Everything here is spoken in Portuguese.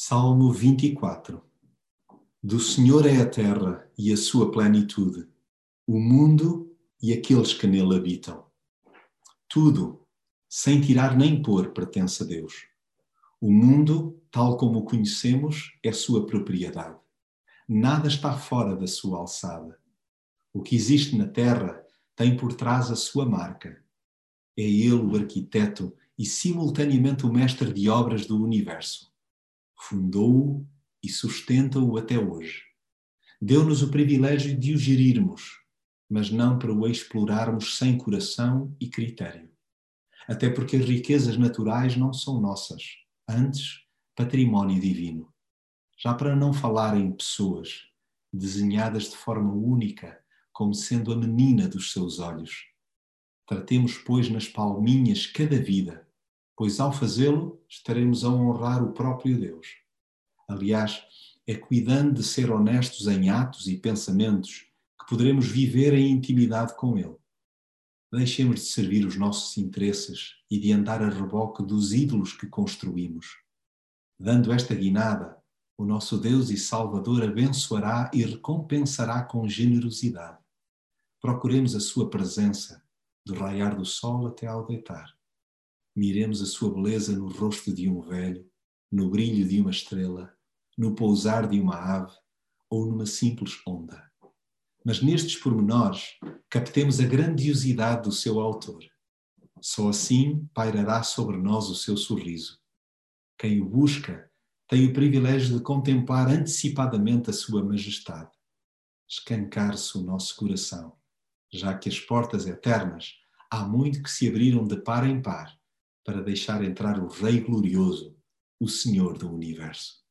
Salmo 24 Do Senhor é a terra e a sua plenitude, o mundo e aqueles que nele habitam. Tudo, sem tirar nem pôr, pertence a Deus. O mundo, tal como o conhecemos, é sua propriedade. Nada está fora da sua alçada. O que existe na terra tem por trás a sua marca. É ele o arquiteto e simultaneamente o mestre de obras do universo. Fundou-o e sustenta-o até hoje. Deu-nos o privilégio de o gerirmos, mas não para o explorarmos sem coração e critério. Até porque as riquezas naturais não são nossas, antes património divino. Já para não falar em pessoas, desenhadas de forma única, como sendo a menina dos seus olhos. Tratemos, pois, nas palminhas cada vida, pois ao fazê-lo estaremos a honrar o próprio Deus. Aliás, é cuidando de ser honestos em atos e pensamentos que poderemos viver em intimidade com Ele. Deixemos de servir os nossos interesses e de andar a reboque dos ídolos que construímos. Dando esta guinada, o nosso Deus e Salvador abençoará e recompensará com generosidade. Procuremos a Sua presença, do raiar do sol até ao deitar miremos a sua beleza no rosto de um velho, no brilho de uma estrela, no pousar de uma ave ou numa simples onda. Mas nestes pormenores captemos a grandiosidade do seu autor. Só assim pairará sobre nós o seu sorriso. Quem o busca tem o privilégio de contemplar antecipadamente a sua majestade. Escancar-se o nosso coração, já que as portas eternas há muito que se abriram de par em par para deixar entrar o Rei glorioso, o Senhor do universo.